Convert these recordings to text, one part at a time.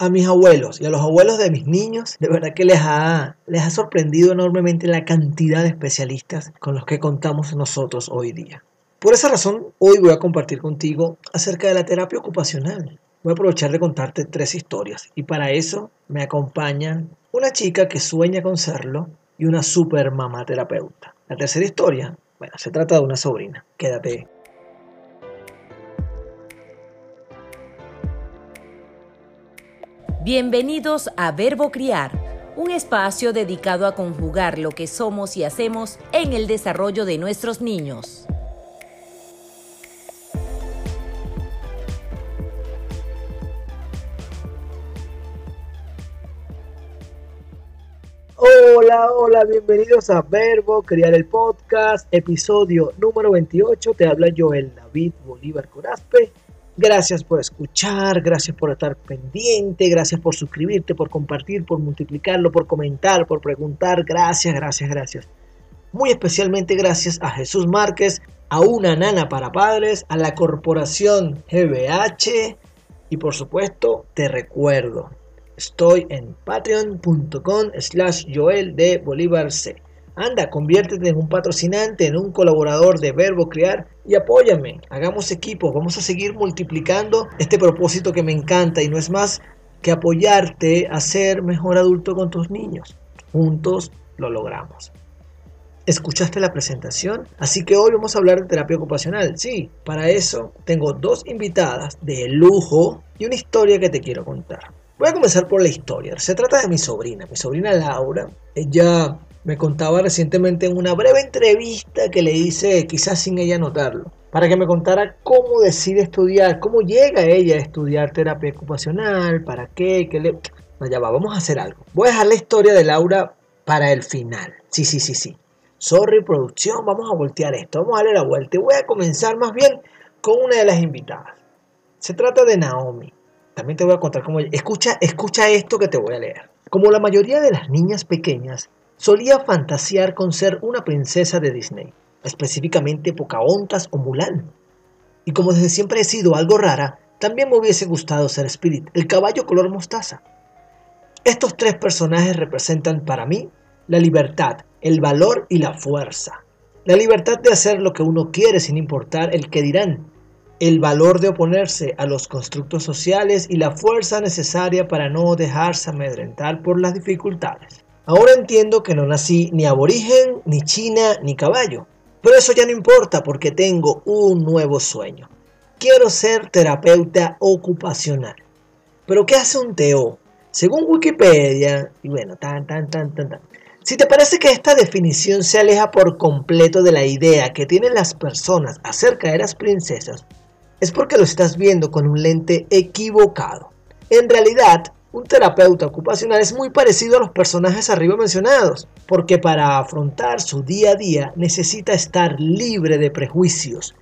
a mis abuelos y a los abuelos de mis niños, de verdad que les ha, les ha sorprendido enormemente la cantidad de especialistas con los que contamos nosotros hoy día. Por esa razón, hoy voy a compartir contigo acerca de la terapia ocupacional. Voy a aprovechar de contarte tres historias y para eso me acompañan una chica que sueña con serlo y una super mamá terapeuta. La tercera historia, bueno, se trata de una sobrina. Quédate Bienvenidos a Verbo Criar, un espacio dedicado a conjugar lo que somos y hacemos en el desarrollo de nuestros niños. Hola, hola, bienvenidos a Verbo Criar el Podcast, episodio número 28. Te habla Joel David Bolívar Corazpe Gracias por escuchar, gracias por estar pendiente, gracias por suscribirte, por compartir, por multiplicarlo, por comentar, por preguntar. Gracias, gracias, gracias. Muy especialmente gracias a Jesús Márquez, a una nana para padres, a la corporación GBH y por supuesto te recuerdo, estoy en patreon.com slash Joel de Bolívar C. Anda, conviértete en un patrocinante, en un colaborador de Verbo Crear y apóyame. Hagamos equipos, vamos a seguir multiplicando este propósito que me encanta y no es más que apoyarte a ser mejor adulto con tus niños. Juntos lo logramos. ¿Escuchaste la presentación? Así que hoy vamos a hablar de terapia ocupacional. Sí, para eso tengo dos invitadas de lujo y una historia que te quiero contar. Voy a comenzar por la historia. Se trata de mi sobrina, mi sobrina Laura. Ella me contaba recientemente en una breve entrevista que le hice, quizás sin ella notarlo, para que me contara cómo decide estudiar, cómo llega ella a estudiar terapia ocupacional, para qué, qué le... No, ya va, vamos a hacer algo. Voy a dejar la historia de Laura para el final. Sí, sí, sí, sí. Sorry, producción, vamos a voltear esto, vamos a darle la vuelta. Y voy a comenzar más bien con una de las invitadas. Se trata de Naomi. También te voy a contar cómo... Escucha, escucha esto que te voy a leer. Como la mayoría de las niñas pequeñas, Solía fantasear con ser una princesa de Disney, específicamente Pocahontas o Mulan. Y como desde siempre he sido algo rara, también me hubiese gustado ser Spirit, el caballo color mostaza. Estos tres personajes representan para mí la libertad, el valor y la fuerza. La libertad de hacer lo que uno quiere sin importar el que dirán. El valor de oponerse a los constructos sociales y la fuerza necesaria para no dejarse amedrentar por las dificultades. Ahora entiendo que no nací ni aborigen, ni china, ni caballo. Pero eso ya no importa porque tengo un nuevo sueño. Quiero ser terapeuta ocupacional. ¿Pero qué hace un TO? Según Wikipedia, y bueno, tan, tan, tan, tan, tan. Si te parece que esta definición se aleja por completo de la idea que tienen las personas acerca de las princesas, es porque lo estás viendo con un lente equivocado. En realidad, un terapeuta ocupacional es muy parecido a los personajes arriba mencionados, porque para afrontar su día a día necesita estar libre de prejuicios,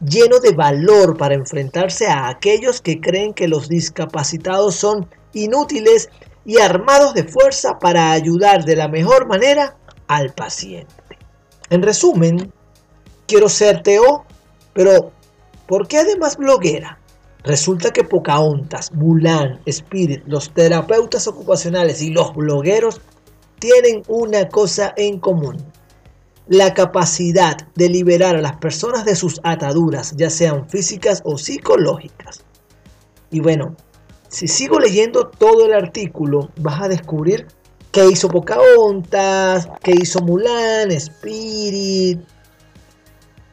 lleno de valor para enfrentarse a aquellos que creen que los discapacitados son inútiles y armados de fuerza para ayudar de la mejor manera al paciente. En resumen, quiero ser TO, pero ¿por qué además bloguera? Resulta que Pocahontas, Mulan, Spirit, los terapeutas ocupacionales y los blogueros tienen una cosa en común. La capacidad de liberar a las personas de sus ataduras, ya sean físicas o psicológicas. Y bueno, si sigo leyendo todo el artículo, vas a descubrir qué hizo Pocahontas, qué hizo Mulan, Spirit,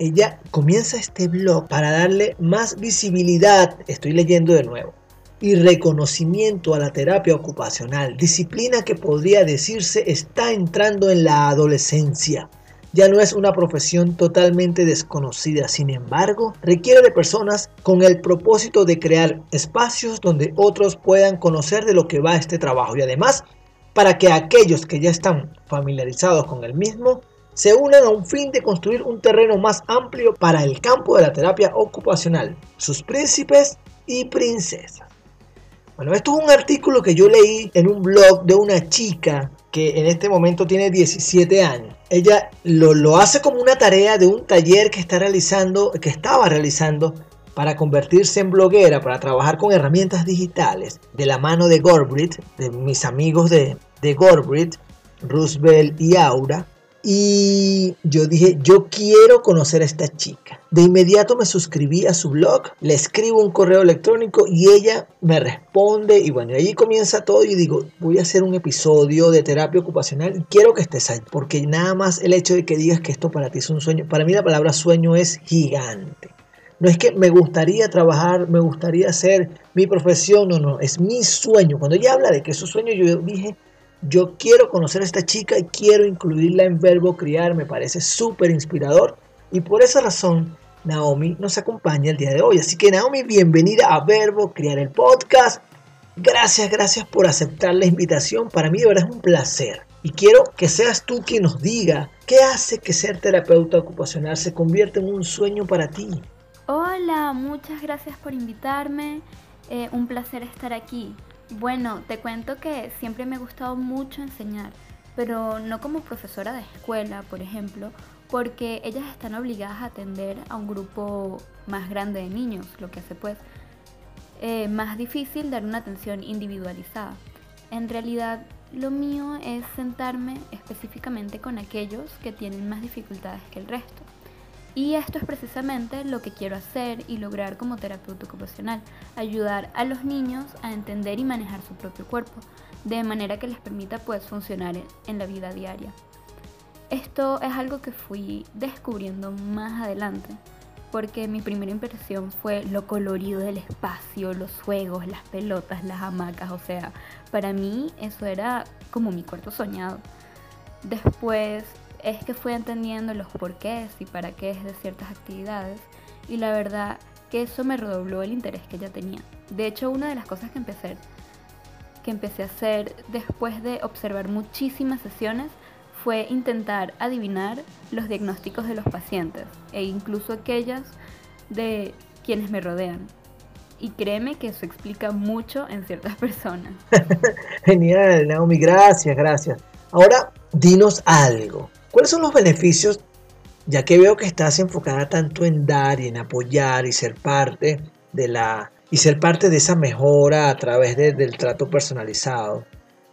ella comienza este blog para darle más visibilidad, estoy leyendo de nuevo, y reconocimiento a la terapia ocupacional, disciplina que podría decirse está entrando en la adolescencia. Ya no es una profesión totalmente desconocida, sin embargo, requiere de personas con el propósito de crear espacios donde otros puedan conocer de lo que va este trabajo y además para que aquellos que ya están familiarizados con el mismo se unen a un fin de construir un terreno más amplio para el campo de la terapia ocupacional, sus príncipes y princesas. Bueno, esto es un artículo que yo leí en un blog de una chica que en este momento tiene 17 años. Ella lo, lo hace como una tarea de un taller que está realizando, que estaba realizando para convertirse en bloguera, para trabajar con herramientas digitales, de la mano de Gorbrit, de mis amigos de, de Gorbrit, Roosevelt y Aura. Y yo dije, yo quiero conocer a esta chica. De inmediato me suscribí a su blog, le escribo un correo electrónico y ella me responde. Y bueno, ahí comienza todo y digo, voy a hacer un episodio de terapia ocupacional y quiero que estés ahí. Porque nada más el hecho de que digas que esto para ti es un sueño, para mí la palabra sueño es gigante. No es que me gustaría trabajar, me gustaría hacer mi profesión, no, no, es mi sueño. Cuando ella habla de que es su sueño, yo dije, yo quiero conocer a esta chica y quiero incluirla en Verbo Criar, me parece súper inspirador y por esa razón Naomi nos acompaña el día de hoy. Así que Naomi, bienvenida a Verbo Criar el podcast. Gracias, gracias por aceptar la invitación. Para mí de verdad es un placer. Y quiero que seas tú quien nos diga qué hace que ser terapeuta ocupacional se convierta en un sueño para ti. Hola, muchas gracias por invitarme. Eh, un placer estar aquí. Bueno, te cuento que siempre me ha gustado mucho enseñar, pero no como profesora de escuela, por ejemplo, porque ellas están obligadas a atender a un grupo más grande de niños, lo que hace pues eh, más difícil dar una atención individualizada. En realidad, lo mío es sentarme específicamente con aquellos que tienen más dificultades que el resto. Y esto es precisamente lo que quiero hacer y lograr como terapeuta ocupacional, ayudar a los niños a entender y manejar su propio cuerpo, de manera que les permita pues funcionar en la vida diaria. Esto es algo que fui descubriendo más adelante, porque mi primera impresión fue lo colorido del espacio, los juegos, las pelotas, las hamacas, o sea, para mí eso era como mi cuarto soñado. Después es que fui entendiendo los porqués y para qué es de ciertas actividades y la verdad que eso me redobló el interés que ya tenía. De hecho, una de las cosas que empecé, que empecé a hacer después de observar muchísimas sesiones fue intentar adivinar los diagnósticos de los pacientes e incluso aquellas de quienes me rodean. Y créeme que eso explica mucho en ciertas personas. Genial, Naomi, gracias, gracias. Ahora, dinos algo. ¿Cuáles son los beneficios, ya que veo que estás enfocada tanto en dar y en apoyar y ser parte de la y ser parte de esa mejora a través del trato personalizado?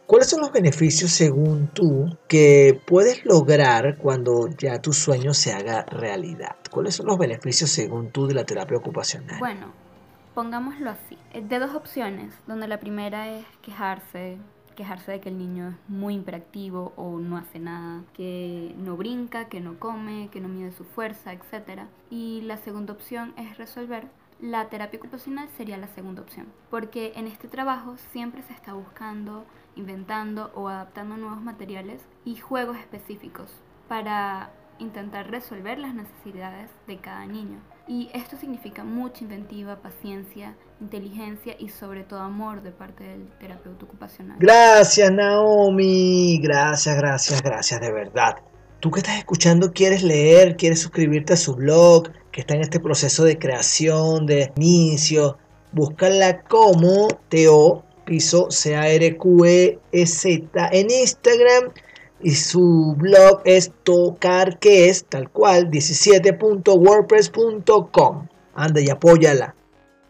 ¿Cuáles son los beneficios según tú que puedes lograr cuando ya tu sueño se haga realidad? ¿Cuáles son los beneficios según tú de la terapia ocupacional? Bueno, pongámoslo así, de dos opciones, donde la primera es quejarse, quejarse de que el niño es muy imperactivo o no hace nada, que no brinca, que no come, que no mide su fuerza, etc. Y la segunda opción es resolver. La terapia ocupacional sería la segunda opción, porque en este trabajo siempre se está buscando, inventando o adaptando nuevos materiales y juegos específicos para intentar resolver las necesidades de cada niño. Y esto significa mucha inventiva, paciencia, inteligencia y sobre todo amor de parte del terapeuta ocupacional. Gracias Naomi, gracias, gracias, gracias de verdad. Tú que estás escuchando quieres leer, quieres suscribirte a su blog, que está en este proceso de creación, de inicio, búscala como Teo Piso C-A-R-Q-E-Z en Instagram y su blog es tocar que es tal cual 17.wordpress.com. Anda y apóyala.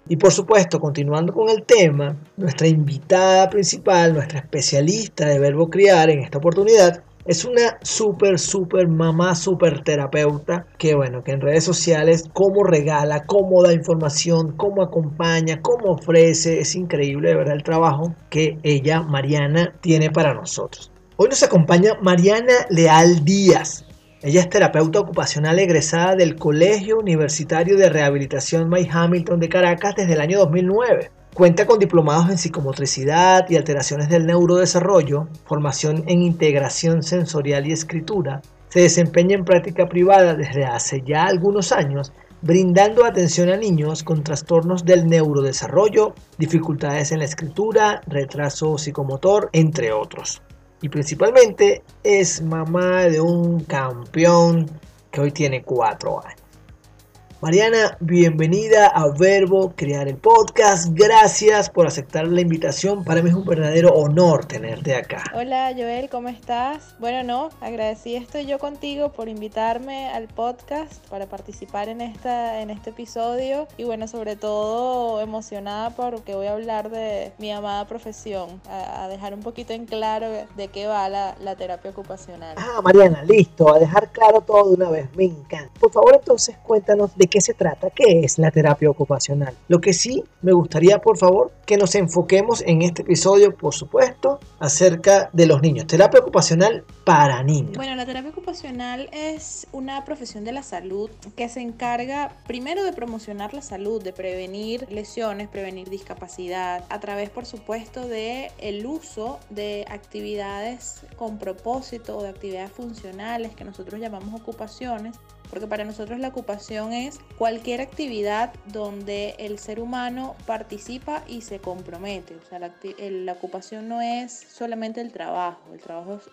Y por supuesto, continuando con el tema, nuestra invitada principal, nuestra especialista de verbo criar en esta oportunidad, es una súper, súper mamá, súper terapeuta que, bueno, que en redes sociales, cómo regala, cómo da información, cómo acompaña, cómo ofrece. Es increíble, de verdad, el trabajo que ella, Mariana, tiene para nosotros. Hoy nos acompaña Mariana Leal Díaz. Ella es terapeuta ocupacional egresada del Colegio Universitario de Rehabilitación May Hamilton de Caracas desde el año 2009. Cuenta con diplomados en psicomotricidad y alteraciones del neurodesarrollo, formación en integración sensorial y escritura. Se desempeña en práctica privada desde hace ya algunos años, brindando atención a niños con trastornos del neurodesarrollo, dificultades en la escritura, retraso psicomotor, entre otros y principalmente es mamá de un campeón que hoy tiene cuatro años. Mariana, bienvenida a Verbo Crear el Podcast. Gracias por aceptar la invitación. Para mí es un verdadero honor tenerte acá. Hola Joel, ¿cómo estás? Bueno, no, agradecí estoy yo contigo por invitarme al podcast para participar en, esta, en este episodio y bueno, sobre todo emocionada porque voy a hablar de mi amada profesión, a, dejar un poquito en claro de qué va la, la terapia ocupacional. Ah, Mariana, listo, a dejar claro todo de una vez, me encanta. Por favor, entonces cuéntanos de qué se trata, qué es la terapia ocupacional. Lo que sí me gustaría, por favor, que nos enfoquemos en este episodio, por supuesto, acerca de los niños. Terapia ocupacional para niños. Bueno, la terapia ocupacional es una profesión de la salud que se encarga primero de promocionar la salud, de prevenir lesiones, prevenir discapacidad, a través, por supuesto, de el uso de actividades con propósito o de actividades funcionales que nosotros llamamos ocupaciones porque para nosotros la ocupación es cualquier actividad donde el ser humano participa y se compromete. O sea, la, ocupación no es solamente el trabajo, el trabajo es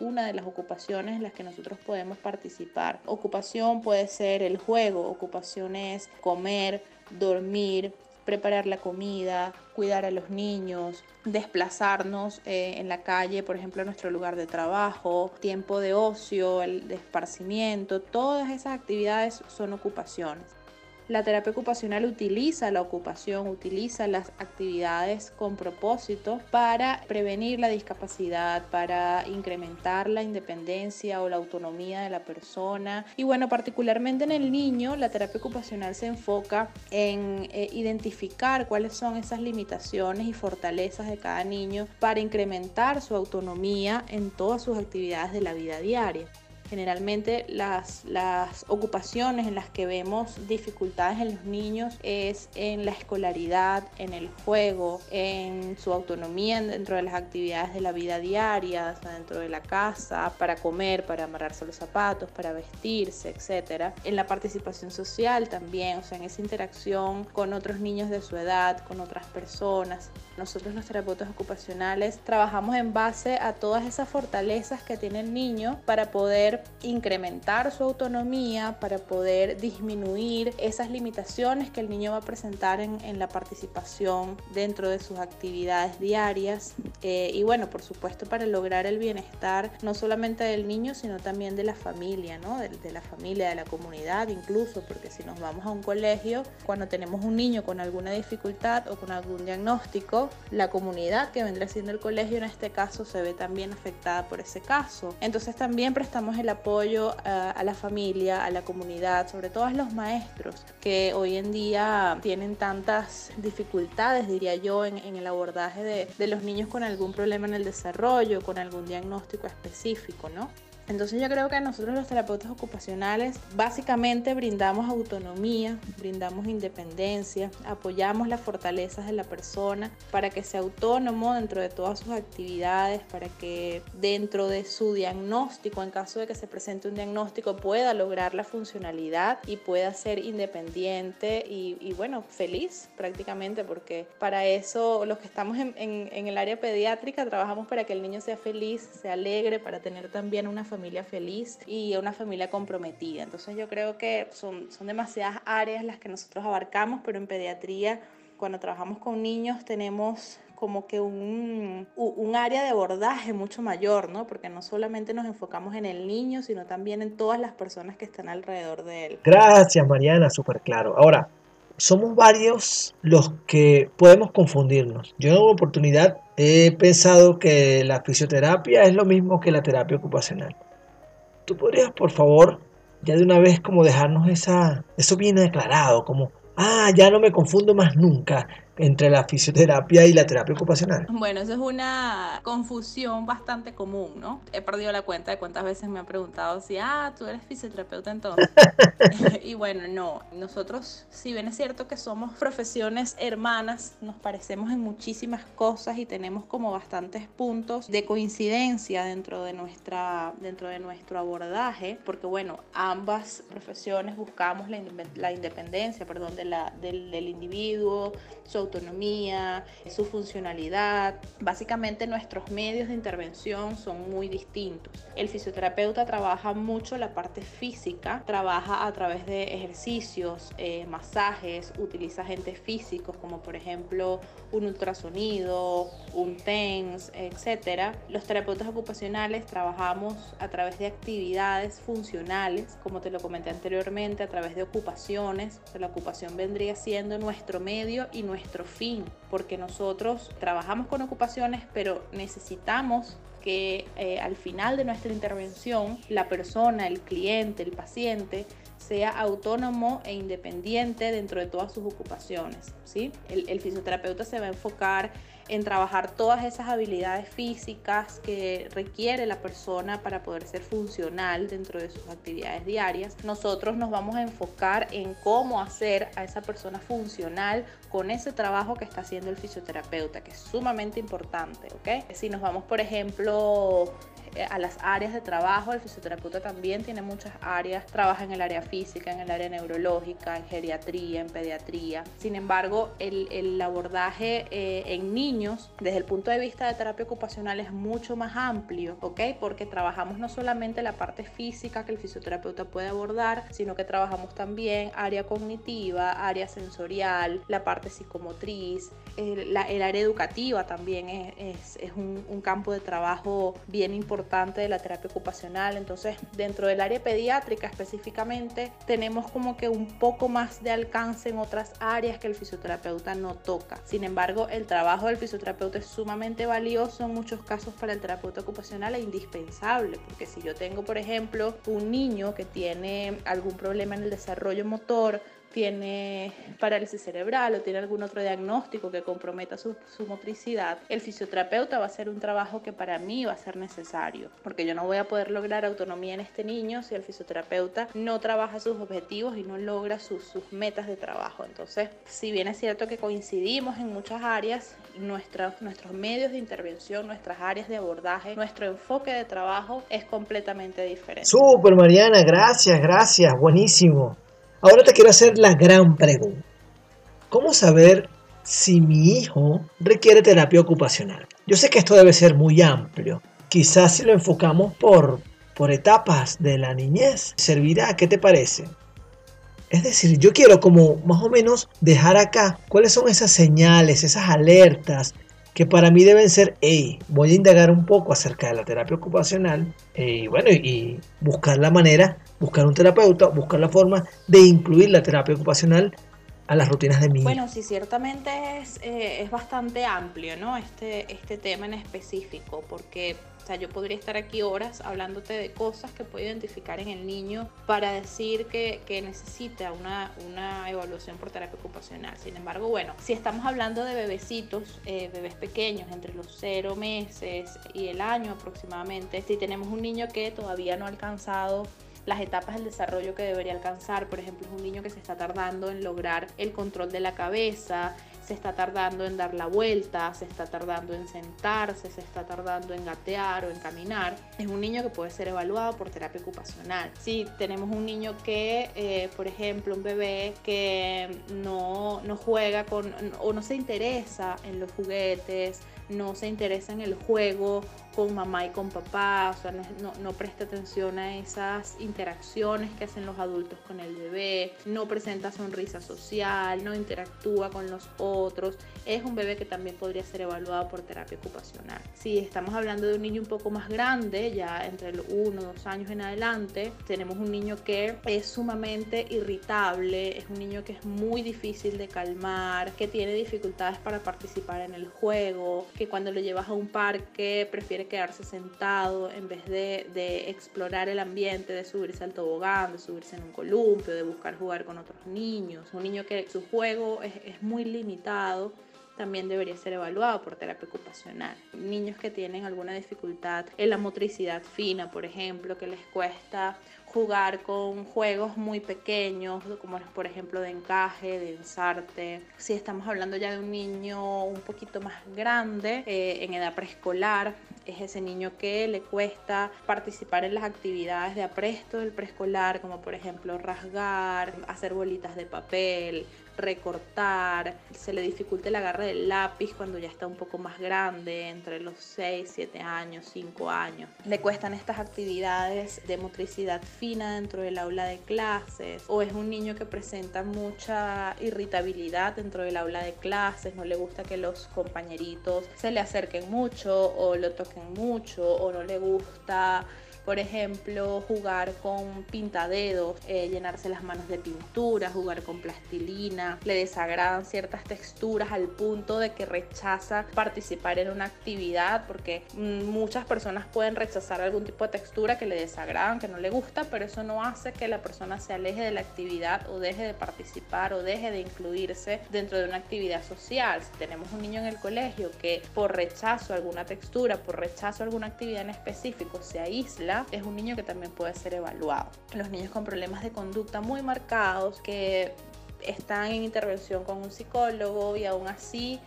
una de las ocupaciones en las que nosotros podemos participar. Ocupación puede ser el juego, ocupación es comer, dormir, preparar la comida, cuidar a los niños, desplazarnos eh, en la calle, por ejemplo, a nuestro lugar de trabajo, tiempo de ocio, el de esparcimiento, todas esas actividades son ocupaciones. La terapia ocupacional utiliza la ocupación, utiliza las actividades con propósito para prevenir la discapacidad, para incrementar la independencia o la autonomía de la persona. Y bueno, particularmente en el niño, la terapia ocupacional se enfoca en eh, identificar cuáles son esas limitaciones y fortalezas de cada niño para incrementar su autonomía en todas sus actividades de la vida diaria. Generalmente las, las ocupaciones en las que vemos dificultades en los niños es en la escolaridad, en el juego, en su autonomía dentro de las actividades de la vida diaria, dentro de la casa, para comer, para amarrarse los zapatos, para vestirse, etc. En la participación social también, o sea, en esa interacción con otros niños de su edad, con otras personas. Nosotros los terapeutas ocupacionales trabajamos en base a todas esas fortalezas que tiene el niño para poder incrementar su autonomía, para poder disminuir esas limitaciones que el niño va a presentar en, la participación dentro de sus actividades diarias. Eh, y bueno, por supuesto, para lograr el bienestar no solamente del niño, sino también de la familia, ¿no? de, de la familia, de la comunidad incluso, porque si nos vamos a un colegio, cuando tenemos un niño con alguna dificultad o con algún diagnóstico, la comunidad que vendrá siendo el colegio en este caso se ve también afectada por ese caso. Entonces también prestamos el apoyo eh, a, la familia, a la comunidad, sobre todo a los maestros que hoy en día tienen tantas dificultades, diría yo, en, el abordaje de los niños con algún problema en el desarrollo, con algún diagnóstico específico, ¿no? Entonces yo creo que nosotros los terapeutas ocupacionales básicamente brindamos autonomía, brindamos independencia, apoyamos las fortalezas de la persona para que sea autónomo dentro de todas sus actividades, para que dentro de su diagnóstico, en caso de que se presente un diagnóstico, pueda lograr la funcionalidad y pueda ser independiente y, bueno, feliz prácticamente, porque para eso los que estamos en, en el área pediátrica trabajamos para que el niño sea feliz, sea alegre, para tener también una familia feliz y una familia comprometida. Entonces yo creo que son, son demasiadas áreas las que nosotros abarcamos, pero en pediatría, cuando trabajamos con niños, tenemos como que un, un, área de abordaje mucho mayor, ¿no? Porque no solamente nos enfocamos en el niño, sino también en todas las personas que están alrededor de él. Gracias, Mariana, súper claro. Ahora, somos varios los que podemos confundirnos. Yo en una oportunidad he pensado que la fisioterapia es lo mismo que la terapia ocupacional. ¿Tú podrías, por favor, ya de una vez como dejarnos esa, eso bien aclarado, como, ah, ya no me confundo más nunca entre la fisioterapia y la terapia ocupacional? Bueno, eso es una confusión bastante común, ¿no? He perdido la cuenta de cuántas veces me han preguntado si, ah, tú eres fisioterapeuta entonces. y bueno, no, nosotros, si bien es cierto que somos profesiones hermanas, nos parecemos en muchísimas cosas y tenemos como bastantes puntos de coincidencia dentro de, nuestra, dentro de nuestro abordaje, porque bueno, ambas profesiones buscamos la, independencia, perdón, de la, del, del individuo, son autonomía, su funcionalidad. Básicamente nuestros medios de intervención son muy distintos. El fisioterapeuta trabaja mucho la parte física, trabaja a través de ejercicios, eh, masajes, utiliza agentes físicos como por ejemplo un ultrasonido, un TENS, etc. Los terapeutas ocupacionales trabajamos a través de actividades funcionales, como te lo comenté anteriormente, a través de ocupaciones. La ocupación vendría siendo nuestro medio y nuestro fin, porque nosotros trabajamos con ocupaciones, pero necesitamos que eh, al final de nuestra intervención la persona, el cliente, el paciente, sea autónomo e independiente dentro de todas sus ocupaciones. ¿sí? El, el, fisioterapeuta se va a enfocar en trabajar todas esas habilidades físicas que requiere la persona para poder ser funcional dentro de sus actividades diarias. Nosotros nos vamos a enfocar en cómo hacer a esa persona funcional con ese trabajo que está haciendo el fisioterapeuta, que es sumamente importante. ¿ok? Si nos vamos, por ejemplo, a las áreas de trabajo. El fisioterapeuta también tiene muchas áreas, trabaja en el área física, en el área neurológica, en geriatría, en pediatría. Sin embargo, el, el abordaje eh, en niños, desde el punto de vista de terapia ocupacional, es mucho más amplio, ¿ok? Porque trabajamos no solamente la parte física que el fisioterapeuta puede abordar, sino que trabajamos también área cognitiva, área sensorial, la parte psicomotriz, el, el área educativa también es, es, un campo de trabajo bien importante de la terapia ocupacional. Entonces, dentro del área pediátrica específicamente, tenemos como que un poco más de alcance en otras áreas que el fisioterapeuta no toca. Sin embargo, el trabajo del fisioterapeuta es sumamente valioso en muchos casos para el terapeuta ocupacional e indispensable, porque si yo tengo, por ejemplo, un niño que tiene algún problema en el desarrollo motor, tiene parálisis cerebral o tiene algún otro diagnóstico que comprometa su, su, motricidad, el fisioterapeuta va a hacer un trabajo que para mí va a ser necesario, porque yo no voy a poder lograr autonomía en este niño si el fisioterapeuta no trabaja sus objetivos y no logra sus, sus metas de trabajo. Entonces, si bien es cierto que coincidimos en muchas áreas, nuestros, nuestros medios de intervención, nuestras áreas de abordaje, nuestro enfoque de trabajo es completamente diferente. Súper, Mariana, gracias, gracias, buenísimo. Ahora te quiero hacer la gran pregunta. ¿Cómo saber si mi hijo requiere terapia ocupacional? Yo sé que esto debe ser muy amplio. Quizás si lo enfocamos por, por etapas de la niñez, servirá. ¿Qué te parece? Es decir, yo quiero como más o menos dejar acá cuáles son esas señales, esas alertas que para mí deben ser, hey, voy a indagar un poco acerca de la terapia ocupacional y bueno, y buscar la manera buscar un terapeuta, buscar la forma de incluir la terapia ocupacional a las rutinas de mi Bueno, sí, ciertamente es, eh, es bastante amplio, ¿no? Este, este tema en específico, porque o sea, yo podría estar aquí horas hablándote de cosas que puedo identificar en el niño para decir que, que necesita una, una, evaluación por terapia ocupacional. Sin embargo, bueno, si estamos hablando de bebecitos, eh, bebés pequeños, entre los cero meses y el año aproximadamente, si tenemos un niño que todavía no ha alcanzado las etapas del desarrollo que debería alcanzar. Por ejemplo, es un niño que se está tardando en lograr el control de la cabeza, se está tardando en dar la vuelta, se está tardando en sentarse, se está tardando en gatear o en caminar. Es un niño que puede ser evaluado por terapia ocupacional. Si tenemos un niño que, eh, por ejemplo, un bebé que no, no juega con o no se interesa en los juguetes, no se interesa en el juego con mamá y con papá, o sea, no, no, presta atención a esas interacciones que hacen los adultos con el bebé, no presenta sonrisa social, no interactúa con los otros, es un bebé que también podría ser evaluado por terapia ocupacional. Si estamos hablando de un niño un poco más grande, ya entre los 1 o 2 años en adelante, tenemos un niño que es sumamente irritable, es un niño que es muy difícil de calmar, que tiene dificultades para participar en el juego, que cuando lo llevas a un parque prefiere quedarse sentado en vez de, de, explorar el ambiente, de subirse al tobogán, de subirse en un columpio, de buscar jugar con otros niños. Un niño que su juego es, es muy limitado también debería ser evaluado por terapia ocupacional. Niños que tienen alguna dificultad en la motricidad fina, por ejemplo, que les cuesta jugar con juegos muy pequeños, como por ejemplo de encaje, de ensarte. Si estamos hablando ya de un niño un poquito más grande, eh, en edad preescolar, es ese niño que le cuesta participar en las actividades de apresto del preescolar, como por ejemplo rasgar, hacer bolitas de papel, recortar, se le dificulta el agarre del lápiz cuando ya está un poco más grande, entre los 6, 7 años, 5 años. Le cuestan estas actividades de motricidad fina dentro del aula de clases o es un niño que presenta mucha irritabilidad dentro del aula de clases, no le gusta que los compañeritos se le acerquen mucho o lo toquen mucho o no le gusta por ejemplo, jugar con pintadedos, eh, llenarse las manos de pintura, jugar con plastilina, le desagradan ciertas texturas al punto de que rechaza participar en una actividad porque mm, muchas personas pueden rechazar algún tipo de textura que le desagradan, que no le gusta, pero eso no hace que la persona se aleje de la actividad o deje de participar o deje de incluirse dentro de una actividad social. Si tenemos un niño en el colegio que por rechazo a alguna textura, por rechazo a alguna actividad en específico se aísla, es un niño que también puede ser evaluado. Los niños con problemas de conducta muy marcados que están en intervención con un psicólogo y aún así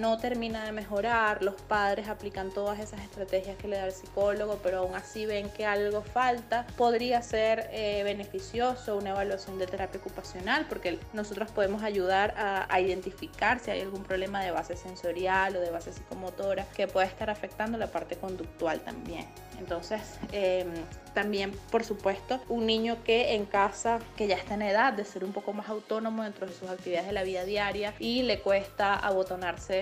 no termina de mejorar, los padres aplican todas esas estrategias que le da el psicólogo, pero aún así ven que algo falta, podría ser eh, beneficioso una evaluación de terapia ocupacional, porque nosotros podemos ayudar a, identificar si hay algún problema de base sensorial o de base psicomotora que pueda estar afectando la parte conductual también. Entonces, em, también, por supuesto, un niño que en casa, que ya está en edad de ser un poco más autónomo dentro de sus actividades de la vida diaria y le cuesta abotonarse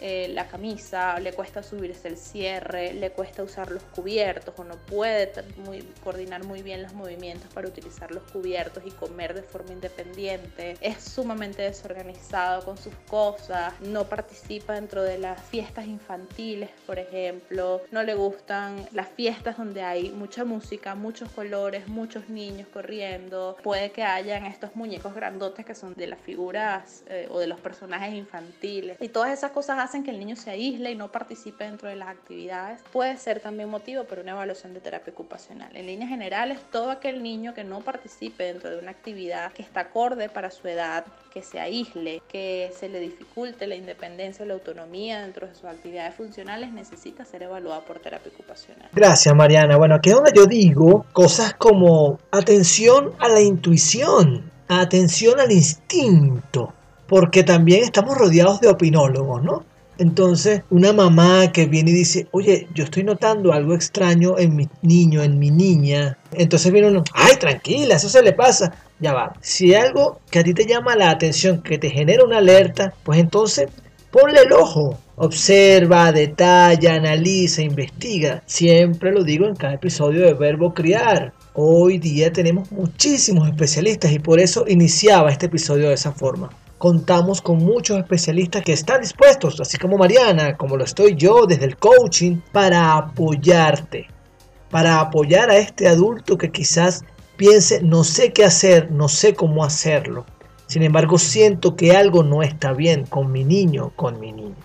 eh, la camisa, le cuesta subirse el cierre, le cuesta usar los cubiertos o no puede muy, coordinar muy bien los movimientos para utilizar los cubiertos y comer de forma independiente, es sumamente desorganizado con sus cosas, no participa dentro de las fiestas infantiles, por ejemplo, no le gustan las fiestas donde hay mucha música, muchos colores, muchos niños corriendo, puede que hayan estos muñecos grandotes que son de las figuras eh, o de los personajes infantiles. Y todas esas cosas hacen que el niño se aísle y no participe dentro de las actividades, puede ser también motivo para una evaluación de terapia ocupacional. En líneas generales, todo aquel niño que no participe dentro de una actividad que está acorde para su edad, que se aísle, que se le dificulte la independencia o la autonomía dentro de sus actividades funcionales, necesita ser evaluado por terapia ocupacional. Gracias, Mariana. Bueno, aquí es donde yo digo cosas como atención a la intuición, atención al instinto, porque también estamos rodeados de opinólogos, ¿no? Entonces, una mamá que viene y dice, oye, yo estoy notando algo extraño en mi niño, en mi niña. Entonces viene uno, ay, tranquila, eso se le pasa. Ya va. Si algo que a ti te llama la atención, que te genera una alerta, pues entonces ponle el ojo. Observa, detalla, analiza, investiga. Siempre lo digo en cada episodio de Verbo Criar. Hoy día tenemos muchísimos especialistas y por eso iniciaba este episodio de esa forma contamos con muchos especialistas que están dispuestos, así como Mariana, como lo estoy yo desde el coaching, para apoyarte, para apoyar a este adulto que quizás piense, no sé qué hacer, no sé cómo hacerlo. Sin embargo, siento que algo no está bien con mi niño, con mi niña.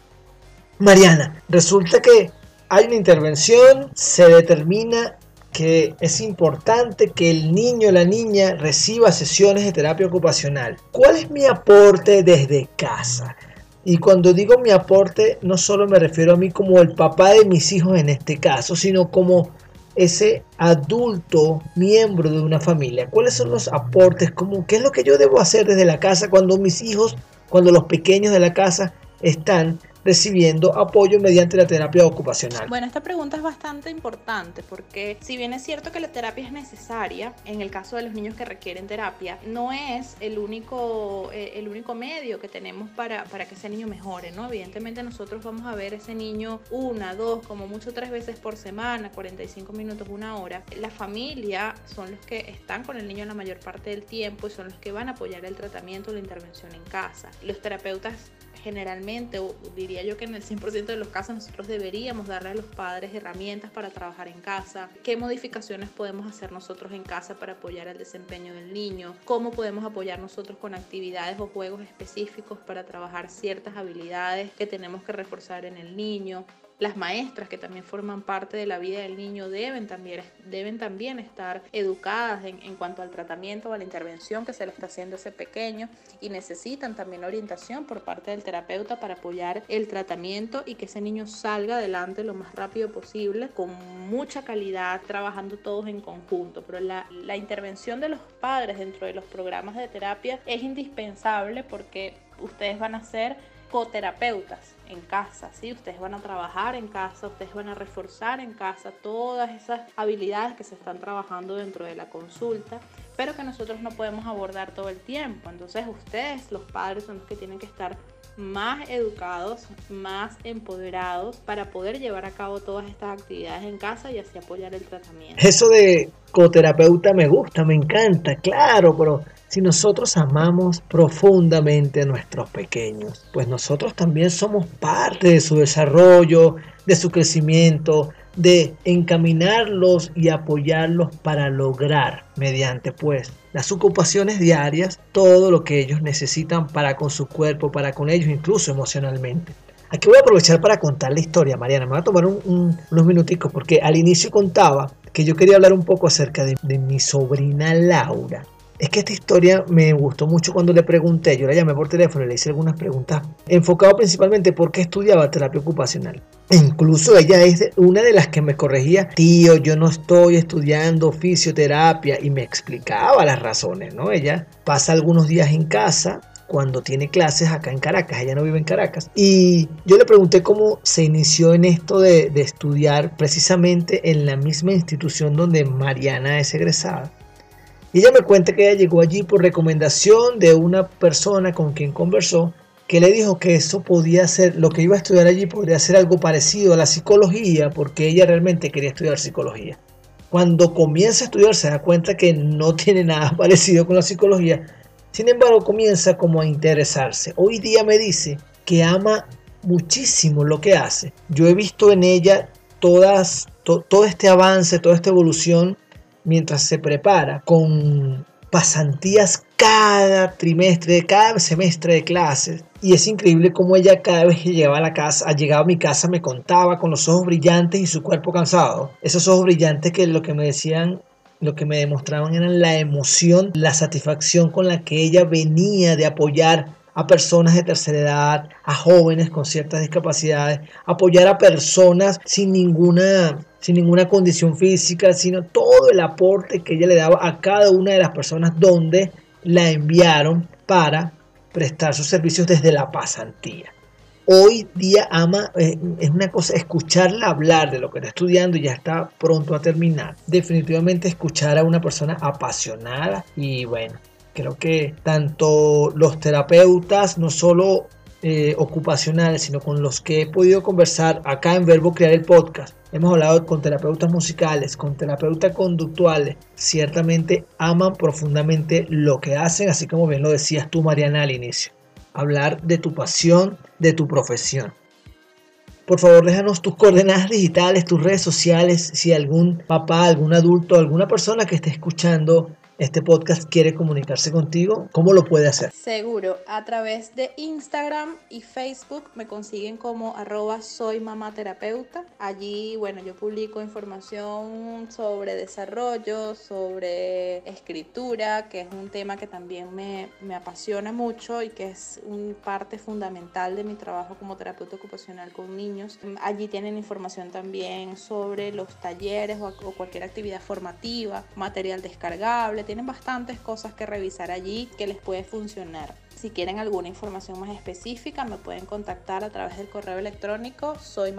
Mariana, resulta que hay una intervención, se determina que es importante que el niño o la niña reciba sesiones de terapia ocupacional. ¿Cuál es mi aporte desde casa? Y cuando digo mi aporte, no solo me refiero a mí como el papá de mis hijos en este caso, sino como ese adulto miembro de una familia. ¿Cuáles son los aportes? Como, ¿Qué es lo que yo debo hacer desde la casa cuando mis hijos, cuando los pequeños de la casa están recibiendo apoyo mediante la terapia ocupacional? Bueno, esta pregunta es bastante importante porque si bien es cierto que la terapia es necesaria, en el caso de los niños que requieren terapia, no es el único, eh, el único medio que tenemos para, para que ese niño mejore, ¿no? Evidentemente nosotros vamos a ver ese niño una, dos, como mucho tres veces por semana, 45 minutos, una hora. La familia son los que están con el niño la mayor parte del tiempo y son los que van a apoyar el tratamiento la intervención en casa. Los terapeutas generalmente, o diría yo que en el 100% de los casos, nosotros deberíamos darle a los padres herramientas para trabajar en casa, qué modificaciones podemos hacer nosotros en casa para apoyar el desempeño del niño, cómo podemos apoyar nosotros con actividades o juegos específicos para trabajar ciertas habilidades que tenemos que reforzar en el niño las maestras que también forman parte de la vida del niño deben también, deben también estar educadas en, en cuanto al tratamiento o a la intervención que se le está haciendo a ese pequeño y necesitan también orientación por parte del terapeuta para apoyar el tratamiento y que ese niño salga adelante lo más rápido posible con mucha calidad, trabajando todos en conjunto. Pero la, la intervención de los padres dentro de los programas de terapia es indispensable porque ustedes van a ser coterapeutas en casa, ¿sí? Ustedes van a trabajar en casa, ustedes van a reforzar en casa todas esas habilidades que se están trabajando dentro de la consulta, pero que nosotros no podemos abordar todo el tiempo. Entonces ustedes, los padres, son los que tienen que estar más educados, más empoderados para poder llevar a cabo todas estas actividades en casa y así apoyar el tratamiento. Eso de coterapeuta me gusta, me encanta, claro, pero si nosotros amamos profundamente a nuestros pequeños, pues nosotros también somos parte de su desarrollo, de su crecimiento, de encaminarlos y apoyarlos para lograr mediante pues las ocupaciones diarias todo lo que ellos necesitan para con su cuerpo, para con ellos, incluso emocionalmente. Aquí voy a aprovechar para contar la historia, Mariana. Me voy a tomar unos minuticos porque al inicio contaba que yo quería hablar un poco acerca de mi sobrina Laura. Es que esta historia me gustó mucho cuando le pregunté, yo la llamé por teléfono y le hice algunas preguntas, enfocado principalmente por qué estudiaba terapia ocupacional. Incluso ella es una de las que me corregía, tío, yo no estoy estudiando fisioterapia y me explicaba las razones, ¿no? Ella pasa algunos días en casa cuando tiene clases acá en Caracas, ella no vive en Caracas. Y yo le pregunté cómo se inició en esto de, de estudiar precisamente en la misma institución donde Mariana es egresada. Y ella me cuenta que ella llegó allí por recomendación de una persona con quien conversó, que le dijo que eso podía ser, lo que iba a estudiar allí podría ser algo parecido a la psicología, porque ella realmente quería estudiar psicología. Cuando comienza a estudiar se da cuenta que no tiene nada parecido con la psicología, sin embargo comienza como a interesarse. Hoy día me dice que ama muchísimo lo que hace. Yo he visto en ella todas, todo este avance, toda esta evolución mientras se prepara con pasantías cada trimestre, cada semestre de clases. Y es increíble cómo ella cada vez que llegaba a la casa, llegado a mi casa, me contaba con los ojos brillantes y su cuerpo cansado. Esos ojos brillantes que lo que me decían, lo que me demostraban eran la emoción, la satisfacción con la que ella venía de apoyar a personas de tercera edad, a jóvenes con ciertas discapacidades, apoyar a personas sin ninguna sin ninguna condición física, sino todo el aporte que ella le daba a cada una de las personas donde la enviaron para prestar sus servicios desde la pasantía. Hoy día ama, eh, es una cosa, escucharla hablar de lo que está estudiando y ya está pronto a terminar. Definitivamente escuchar a una persona apasionada y bueno, creo que tanto los terapeutas, no solo eh, ocupacionales, sino con los que he podido conversar acá en Verbo Crear el Podcast. Hemos hablado con terapeutas musicales, con terapeutas conductuales. Ciertamente aman profundamente lo que hacen, así como bien lo decías tú, Mariana, al inicio. Hablar de tu pasión, de tu profesión. Por favor, déjanos tus coordenadas digitales, tus redes sociales, si algún papá, algún adulto, alguna persona que esté escuchando este podcast quiere comunicarse contigo, ¿cómo lo puede hacer? Seguro, a través de Instagram y Facebook me consiguen como arroba soy mamá terapeuta. Allí, bueno, yo publico información sobre desarrollo, sobre escritura, que es un tema que también me, me apasiona mucho y que es una parte fundamental de mi trabajo como terapeuta ocupacional con niños. Allí tienen información también sobre los talleres o cualquier actividad formativa, material descargable tienen bastantes cosas que revisar allí que les puede funcionar. Si quieren alguna información más específica, me pueden contactar a través del correo electrónico soy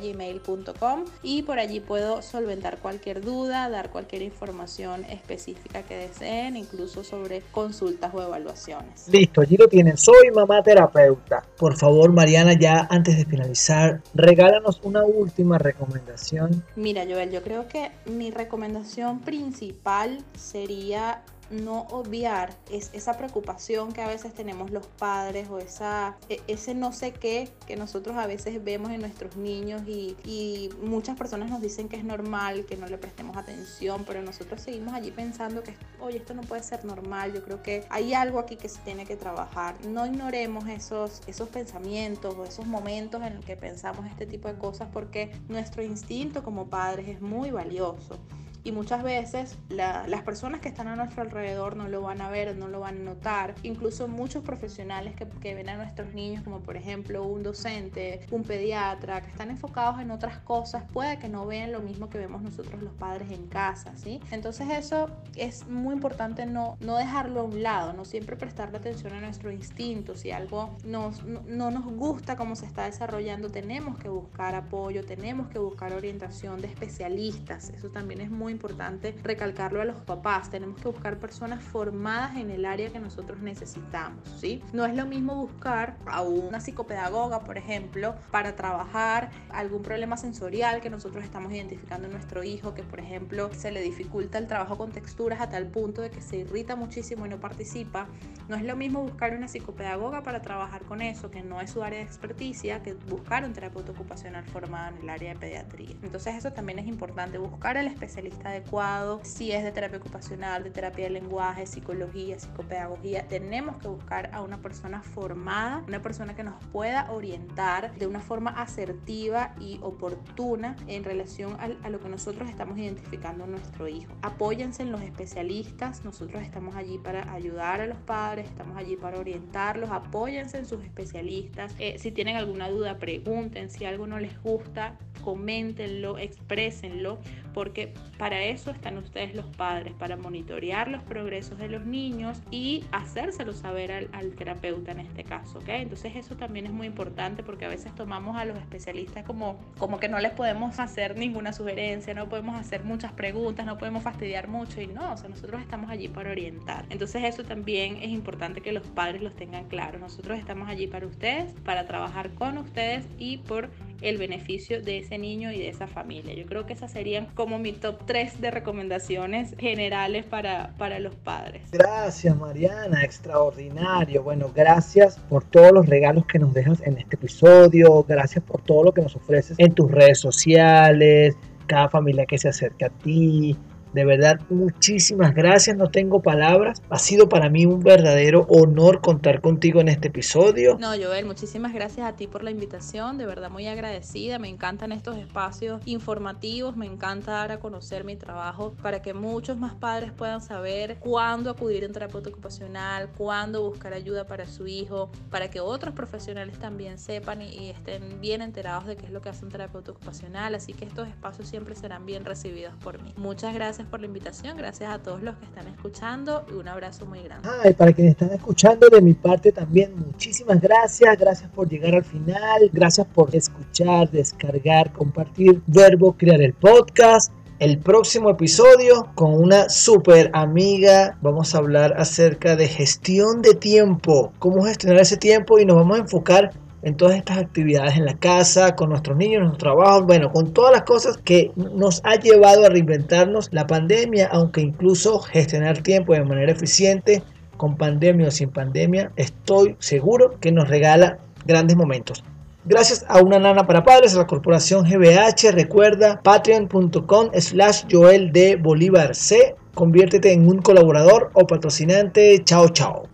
gmail.com y por allí puedo solventar cualquier duda, dar cualquier información específica que deseen, incluso sobre consultas o evaluaciones. Listo, allí lo tienen. Soy mamá terapeuta. Por favor, Mariana, ya antes de finalizar, regálanos una última recomendación. Mira, Joel, yo creo que mi recomendación principal sería no obviar es esa preocupación que a veces tenemos los padres o esa, e, ese no sé qué que nosotros a veces vemos en nuestros niños y, y muchas personas nos dicen que es normal, que no le prestemos atención, pero nosotros seguimos allí pensando que, oye, esto no puede ser normal, yo creo que hay algo aquí que se tiene que trabajar. No ignoremos esos, esos pensamientos o esos momentos en los que pensamos este tipo de cosas porque nuestro instinto como padres es muy valioso y muchas veces las personas que están a nuestro alrededor no lo van a ver, no lo van a notar. Incluso muchos profesionales que, que, ven a nuestros niños, como por ejemplo un docente, un pediatra, que están enfocados en otras cosas, puede que no vean lo mismo que vemos nosotros los padres en casa, ¿sí? Entonces eso es muy importante no, no dejarlo a un lado, no siempre prestarle atención a nuestro instinto. Si algo nos, no, no nos gusta cómo se está desarrollando, tenemos que buscar apoyo, tenemos que buscar orientación de especialistas. Eso también es muy importante recalcarlo a los papás. Tenemos que buscar personas formadas en el área que nosotros necesitamos, ¿sí? No es lo mismo buscar a una psicopedagoga, por ejemplo, para trabajar algún problema sensorial que nosotros estamos identificando en nuestro hijo, que por ejemplo se le dificulta el trabajo con texturas a tal punto de que se irrita muchísimo y no participa. No es lo mismo buscar una psicopedagoga para trabajar con eso, que no es su área de experticia, que buscar un terapeuta ocupacional formado en el área de pediatría. Entonces eso también es importante, buscar al especialista adecuado, si es de terapia ocupacional, de terapia de lenguaje, psicología, psicopedagogía, tenemos que buscar a una persona formada, una persona que nos pueda orientar de una forma asertiva y oportuna en relación a, lo que nosotros estamos identificando en nuestro hijo. Apóyense en los especialistas, nosotros estamos allí para ayudar a los padres, estamos allí para orientarlos, apóyense en sus especialistas. Eh, si tienen alguna duda, pregunten, si algo no les gusta, coméntenlo, exprésenlo, porque para eso están ustedes los padres, para monitorear los progresos de los niños y hacérselo saber al, terapeuta en este caso, ¿ok? Entonces eso también es muy importante porque a veces tomamos a los especialistas como, como que no les podemos hacer ninguna sugerencia, no podemos hacer muchas preguntas, no podemos fastidiar mucho y no, o sea, nosotros estamos allí para orientar. Entonces eso también es importante que los padres los tengan claros. Nosotros estamos allí para ustedes, para trabajar con ustedes y por el beneficio de ese niño y de esa familia. Yo creo que esas serían como mi top 3 de recomendaciones generales para, para los padres. Gracias Mariana, extraordinario. Bueno, gracias por todos los regalos que nos dejas en este episodio, gracias por todo lo que nos ofreces en tus redes sociales, cada familia que se acerca a ti, de verdad, muchísimas gracias. No tengo palabras. Ha sido para mí un verdadero honor contar contigo en este episodio. No, Joel, muchísimas gracias a ti por la invitación. De verdad, muy agradecida. Me encantan estos espacios informativos. Me encanta dar a conocer mi trabajo para que muchos más padres puedan saber cuándo acudir a un terapeuta ocupacional, cuándo buscar ayuda para su hijo, para que otros profesionales también sepan y, y estén bien enterados de qué es lo que hace un terapeuta ocupacional. Así que estos espacios siempre serán bien recibidos por mí. Muchas gracias por la invitación, gracias a todos los que están escuchando y un abrazo muy grande. Para quienes están escuchando de mi parte también muchísimas gracias, gracias por llegar al final, gracias por escuchar, descargar, compartir Verbo, crear el podcast. El próximo episodio con una super amiga vamos a hablar acerca de gestión de tiempo, cómo gestionar ese tiempo y nos vamos a enfocar en todas estas actividades en la casa, con nuestros niños, nuestros trabajos, bueno, con todas las cosas que nos ha llevado a reinventarnos la pandemia, aunque incluso gestionar tiempo de manera eficiente, con pandemia o sin pandemia, estoy seguro que nos regala grandes momentos. Gracias a una nana para padres, a la corporación GBH, recuerda patreon.com slash Joel de Bolívar C. Conviértete en un colaborador o patrocinante. Chao, chao.